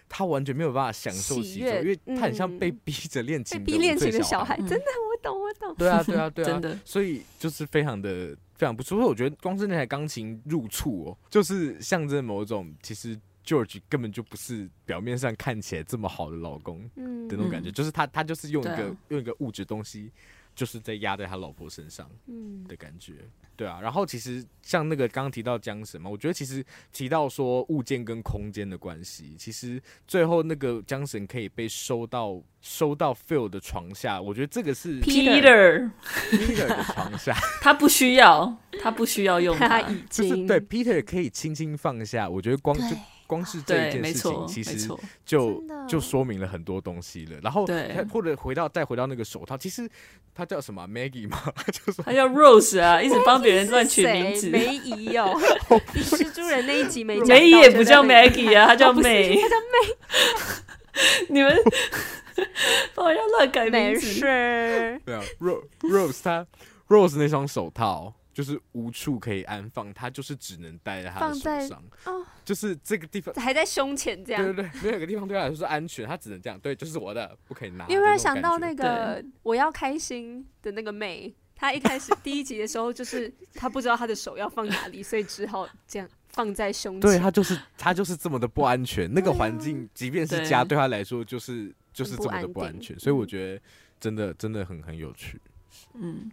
他完全没有办法享受其中，因为他很像被逼着练琴，被逼练琴的小孩。真的，我懂，我懂。对啊，对啊，对啊，真的。所以就是非常的非常不错。所以我觉得光是那台钢琴入处哦，就是象征某种其实 George 根本就不是表面上看起来这么好的老公的那种感觉，就是他他就是用一个用一个物质东西。就是在压在他老婆身上，嗯的感觉，嗯、对啊。然后其实像那个刚刚提到缰绳嘛，我觉得其实提到说物件跟空间的关系，其实最后那个缰绳可以被收到收到 Phil 的床下，我觉得这个是 Peter Peter 的床下，他不需要，他不需要用它，他已经对 Peter 可以轻轻放下。我觉得光就。光是这一件事情，其实就就说明了很多东西了。然后，或者回到再回到那个手套，其实他叫什么 Maggie 吗？就是他叫 Rose 啊，一直帮别人乱取名字。梅姨哦，蜘蛛人那一集没讲。梅姨也不叫 Maggie 啊，他叫 May，他叫 May。你们不要乱改名字。没事。对啊，Rose Rose 他 Rose 那双手套就是无处可以安放，他就是只能戴在他的手上。哦，就是这个地方还在胸前这样。对对对，没有一个地方对他来说是安全，他只能这样。对，就是我的，不可以拿。你有没有想到那个我要开心的那个妹？她一开始第一集的时候，就是她不知道她的手要放哪里，所以只好这样放在胸前。对，她就是她就是这么的不安全，那个环境即便是家，对她来说就是就是这么的不安全。所以我觉得真的真的很很有趣。嗯，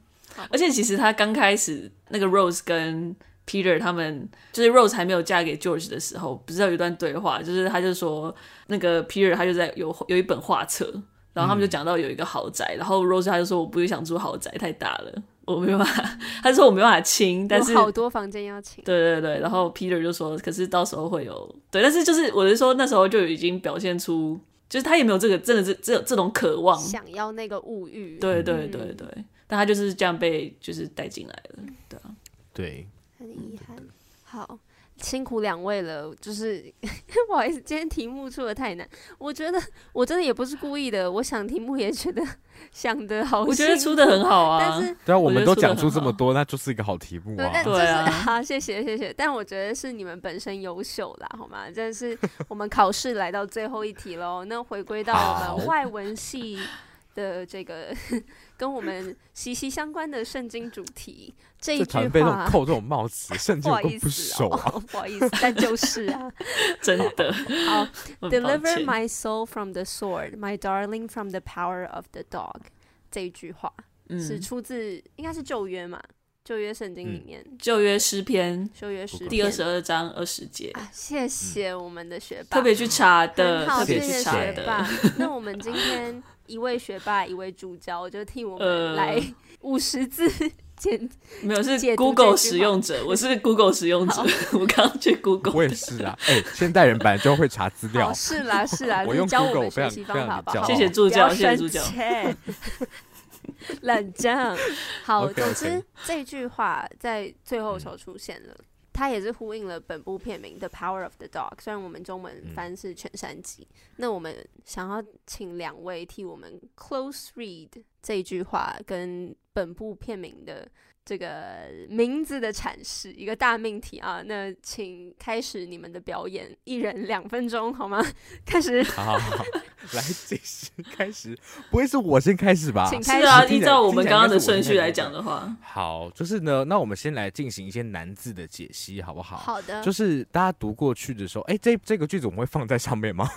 而且其实他刚开始那个 Rose 跟 Peter 他们，就是 Rose 还没有嫁给 George 的时候，不是有一段对话，就是他就说那个 Peter 他就在有有一本画册。然后他们就讲到有一个豪宅，嗯、然后 Rose 他就说，我不想住豪宅，太大了，我没办法。他就说我没办法清，但是好多房间要清。对对对，然后 Peter 就说，可是到时候会有对，但是就是我是说那时候就已经表现出，就是他也没有这个真的是这这种渴望，想要那个物欲。对对对对，嗯、但他就是这样被就是带进来了，对啊，对，很遗憾。好。辛苦两位了，就是 不好意思，今天题目出的太难。我觉得我真的也不是故意的，我想题目也觉得 想的好，我觉得出的很好啊。但是对啊，我们都讲出这么多，那就是一个好题目啊。对，就是 好，谢谢谢谢。但我觉得是你们本身优秀啦，好吗？真的是我们考试来到最后一题喽。那回归到我们外文系的这个 跟我们息息相关的圣经主题。这一句话被扣这种帽子，圣经都不熟啊，不好意思，哦，不好意思，但就是啊，真的。好，Deliver my soul from the sword, my darling from the power of the dog。这一句话是出自应该是旧约嘛？旧约圣经里面，旧约诗篇，旧约诗第二十二章二十节。谢谢我们的学霸，特别去查的，好，谢谢学霸。那我们今天一位学霸，一位助教，我就替我们来五十字简。没有是 Google 使用者，我是 Google 使用者，我刚刚去 Google，我也是啊。哎、欸，现代人本来就会查资料，是啦是啦，我用 Google 学习方法吧。谢谢助教，谢谢助教。冷战，好，总之.这句话在最后的时候出现了。嗯它也是呼应了本部片名《The Power of the Dog》，虽然我们中文翻是《犬山记》，嗯，那我们想要请两位替我们 close read 这一句话跟本部片名的。这个名字的阐释，一个大命题啊！那请开始你们的表演，一人两分钟，好吗？开始，好，好，好，来，计时开始，不会是我先开始吧？请开始，啊，依照我们刚刚的顺序来讲的话，好，就是呢，那我们先来进行一些难字的解析，好不好？好的，就是大家读过去的时候，哎，这这个句子我们会放在上面吗？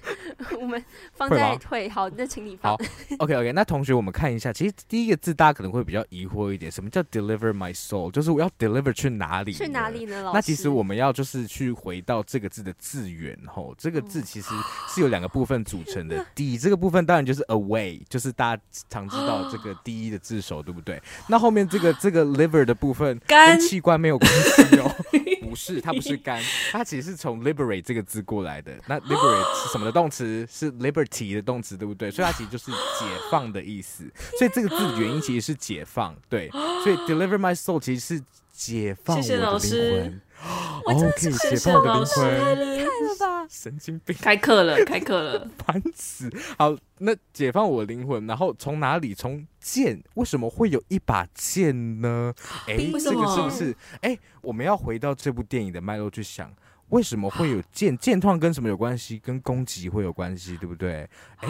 我们放在会，好，那请你放。，OK OK，那同学我们看一下，其实第一个字大家可能会比较疑惑一点，什么叫？Deliver my soul，就是我要 deliver 去哪里？去哪里呢？老师？那其实我们要就是去回到这个字的字源吼，这个字其实是有两个部分组成的。第一，这个部分当然就是 away，就是大家常知道这个第一的字首，对不对？那后面这个这个 liver 的部分跟器官没有关系哦，不是，它不是 肝，它其实是从 liberate 这个字过来的。那 liberate 是什么的动词？是 liberty 的动词，对不对？所以它其实就是解放的意思。所以这个字原因其实是解放，对，所以。Deliver my soul，其实是解放我的灵魂。OK，解放我的灵魂，太厉害了吧！神经病，开课了，开课了，烦死！好，那解放我的灵魂，然后从哪里？从剑？为什么会有一把剑呢？哎，这个是不是？哎，我们要回到这部电影的脉络去想，为什么会有剑？剑创跟什么有关系？跟攻击会有关系，对不对？哎，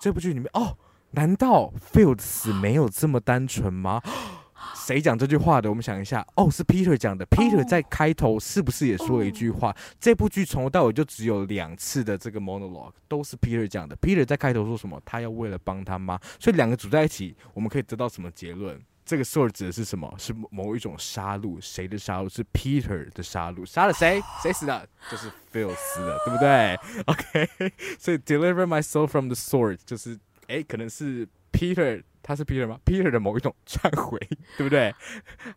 这部剧里面，哦，难道的死没有这么单纯吗？谁讲这句话的？我们想一下，哦，是 Peter 讲的。Peter 在开头是不是也说了一句话？Oh. 这部剧从头到尾就只有两次的这个 monologue 都是 Peter 讲的。Peter 在开头说什么？他要为了帮他妈，所以两个组在一起，我们可以得到什么结论？这个 sword 指的是什么？是某一种杀戮？谁的杀戮？是 Peter 的杀戮？杀了谁？谁死了？就是 Phil 死了，对不对？OK，所以 deliver my soul from the sword 就是，哎，可能是 Peter。他是 Peter 吗？Peter 的某一种 忏悔，对不对？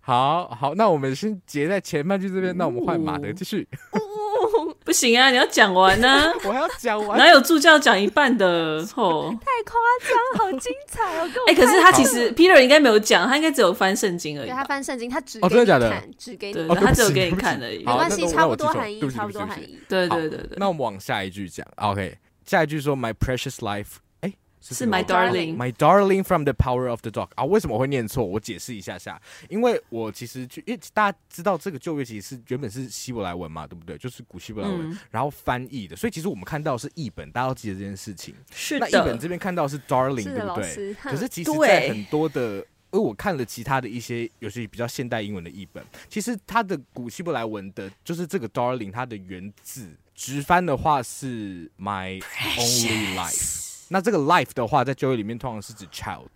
好好，那我们先截在前半句这边，那我们换马德继续。不行啊，你要讲完呢、啊。我还要讲完，哪有助教讲一半的？哦，太夸张，好精彩哦！哎、欸，可是他其实 Peter 应该没有讲，他应该只有翻圣经而已。对，他翻圣经，他只哦，真的假的？只给你，哦、他只有给你看而已。没关系，差不多含义，差不多含义。对对对对。那我们往下一句讲，OK。下一句说 My precious life。是 My Darling，My Darling from the Power of the Dog 啊？为什么会念错？我解释一下下，因为我其实就因为大家知道这个旧约其实是原本是希伯来文嘛，对不对？就是古希伯来文，嗯、然后翻译的，所以其实我们看到是译本，大家要记得这件事情。是的。那译本这边看到是 Darling，对不对？可是其实，在很多的，因为我看了其他的一些有些比较现代英文的译本，其实它的古希伯来文的，就是这个 Darling，它的原字直翻的话是 My Only Life。那这个 life 的话，在教育里面通常是指 child，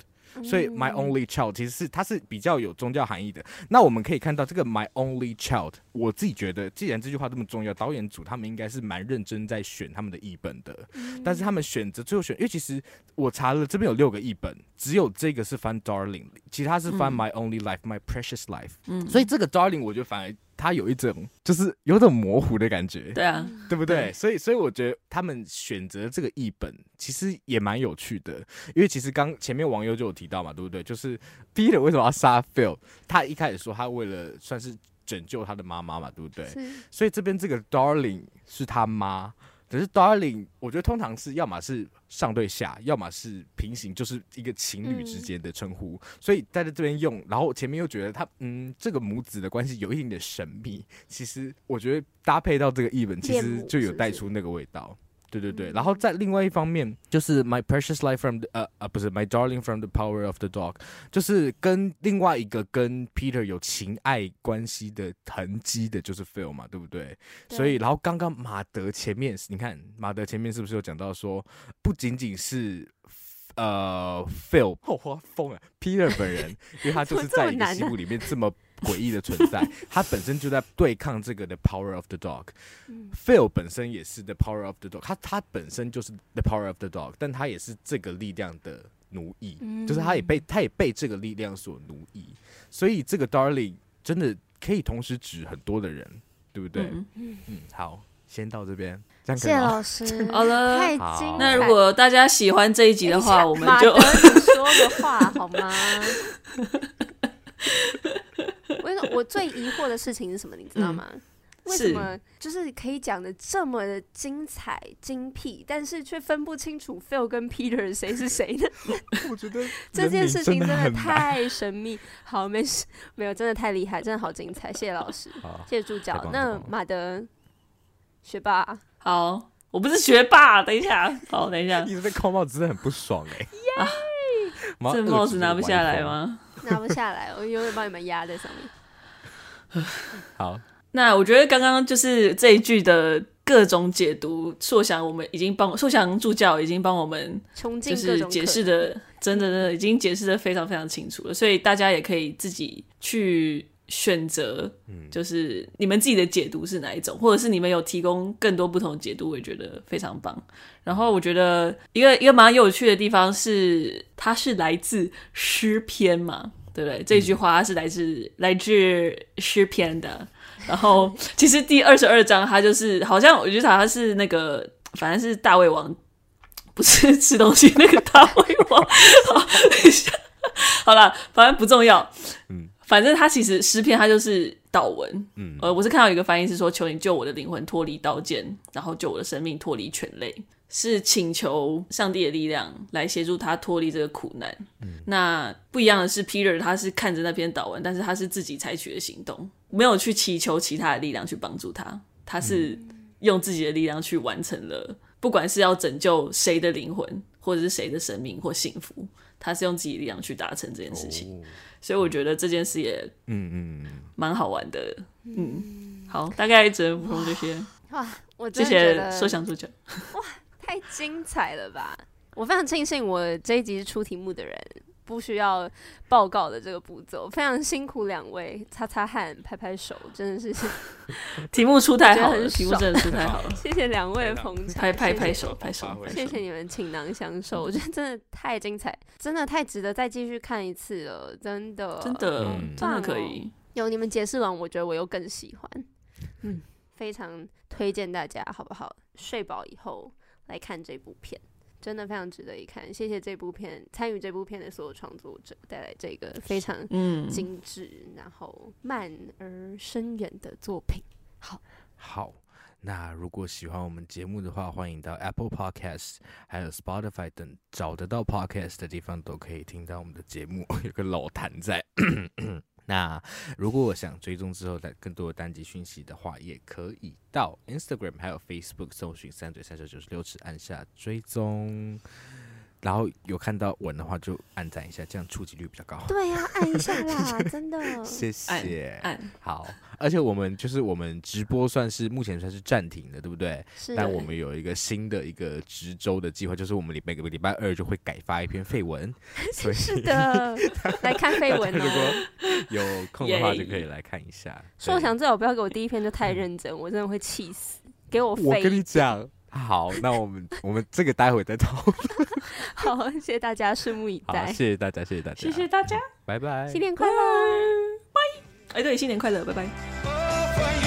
所以 my only child 其实是它是比较有宗教含义的。那我们可以看到这个 my only child，我自己觉得，既然这句话这么重要，导演组他们应该是蛮认真在选他们的译本的。但是他们选择最后选，因为其实我查了这边有六个译本，只有这个是翻 darling，其他是翻 my only life，my precious life。嗯，所以这个 darling 我觉得反而。它有一种就是有种模糊的感觉，对啊，对不对？对，所以，所以我觉得他们选择这个译本其实也蛮有趣的，因为其实刚前面网友就有提到嘛，对不对？就是 Peter 为什么要杀 Phil？他一开始说他为了算是拯救他的妈妈嘛，对不对？所以这边这个 Darling 是他妈。可是 darling，我觉得通常是要么是上对下，要么是平行，就是一个情侣之间的称呼。嗯、所以在这边用，然后前面又觉得他，嗯，这个母子的关系有一点点神秘。其实我觉得搭配到这个译本，其实就有带出那个味道。对对对，然后在另外一方面，就是 My Precious Life from the 呃呃不是 My Darling from the Power of the Dog，就是跟另外一个跟 Peter 有情爱关系的痕迹的，就是 Phil 嘛，对不对？对。所以然后刚刚马德前面，你看马德前面是不是有讲到说，不仅仅是呃 Phil，我发疯了，Peter 本人，因为他就是在一个西部里面这么。诡异的存在，他本身就在对抗这个 The Power of the Dog。Phil 本身也是 The Power of the Dog，他他本身就是 The Power of the Dog，但他也是这个力量的奴役，就是他也被他也被这个力量所奴役。所以这个 Darling 真的可以同时指很多的人，对不对？嗯，好，先到这边？谢谢老师，好了，太精彩。那如果大家喜欢这一集的话，我们就你说个话好吗？我我最疑惑的事情是什么？你知道吗？嗯、为什么就是可以讲的这么的精彩精辟，但是却分不清楚 Phil 跟 Peter 谁是谁呢？我觉得这件事情真的太神秘。好，没事，没有，真的太厉害，真的好精彩。谢谢老师，谢谢助教。那马德学霸，好，我不是学霸，等一下，好，等一下，一直被扣帽子，真的很不爽哎、欸。Yeah! 啊，这帽子拿不下来吗？拿不下来，我永远帮你们压在上面。好，那我觉得刚刚就是这一句的各种解读，硕翔我们已经帮硕翔助教已经帮我们就是解释的，真的真的已经解释的非常非常清楚了，所以大家也可以自己去选择，就是你们自己的解读是哪一种，或者是你们有提供更多不同的解读，我也觉得非常棒。然后我觉得一个一个蛮有趣的地方是，它是来自诗篇嘛。对不对？这句话是来自来自诗篇的。然后其实第二十二章，它就是好像我觉得好像是那个，反正是大胃王，不是吃东西那个大胃王。好，等一下，好了，反正不重要。嗯，反正它其实诗篇它就是祷文。嗯，呃，我是看到一个翻译是说：“求你救我的灵魂脱离刀剑，然后救我的生命脱离犬类。”是请求上帝的力量来协助他脱离这个苦难。嗯，那不一样的是，Peter 他是看着那篇祷文，但是他是自己采取的行动，没有去祈求其他的力量去帮助他，他是用自己的力量去完成了，不管是要拯救谁的灵魂，或者是谁的生命或幸福，他是用自己的力量去达成这件事情。哦，所以我觉得这件事也嗯嗯蛮好玩的。嗯，好，大概只能补充这些。哇，我真的觉得谢谢说想助教。哇。太精彩了吧！我非常庆幸我这一集是出题目的人，不需要报告的这个步骤。非常辛苦两位，擦擦汗，拍拍手，真的是 题目出太好了，题目真的出太好了。谢谢两位的捧场，拍拍拍手，拍手，谢谢你们倾囊相授，我觉得真的太精彩，真的太值得再继续看一次了，真的，真的，嗯、真的可以。有你们解释完，我觉得我又更喜欢，嗯，非常推荐大家，好不好？睡饱以后。来看这部片，真的非常值得一看。谢谢这部片参与这部片的所有创作者带来这个非常精致、嗯、然后慢而深远的作品。好，好，那如果喜欢我们节目的话，欢迎到 Apple Podcast 还有 Spotify 等找得到 Podcast 的地方都可以听到我们的节目。有个老痰在。那如果我想追踪之后的更多的单机讯息的话，也可以到 Instagram 还有 Facebook 搜寻三嘴三舌九十六尺，按下追踪。然后有看到文的话，就按赞一下，这样触及率比较高。对呀、啊，按一下啦，真的。谢谢。按好，而且我们就是我们直播算是目前算是暂停的，对不对？是。但我们有一个新的一个直周的计划，就是我们每个礼拜二就会改发一篇废文。所以是的，来看废文哦。如果有空的话，就可以来看一下。说我想最好不要给我第一篇就太认真，嗯、我真的会气死。给我废。我跟你讲。好，那我们我们这个待会再讨论。好，谢谢大家，拭目以待。谢谢大家，谢谢大家，谢谢大家，拜拜，新年快乐，拜。哎，对，新年快乐，拜拜。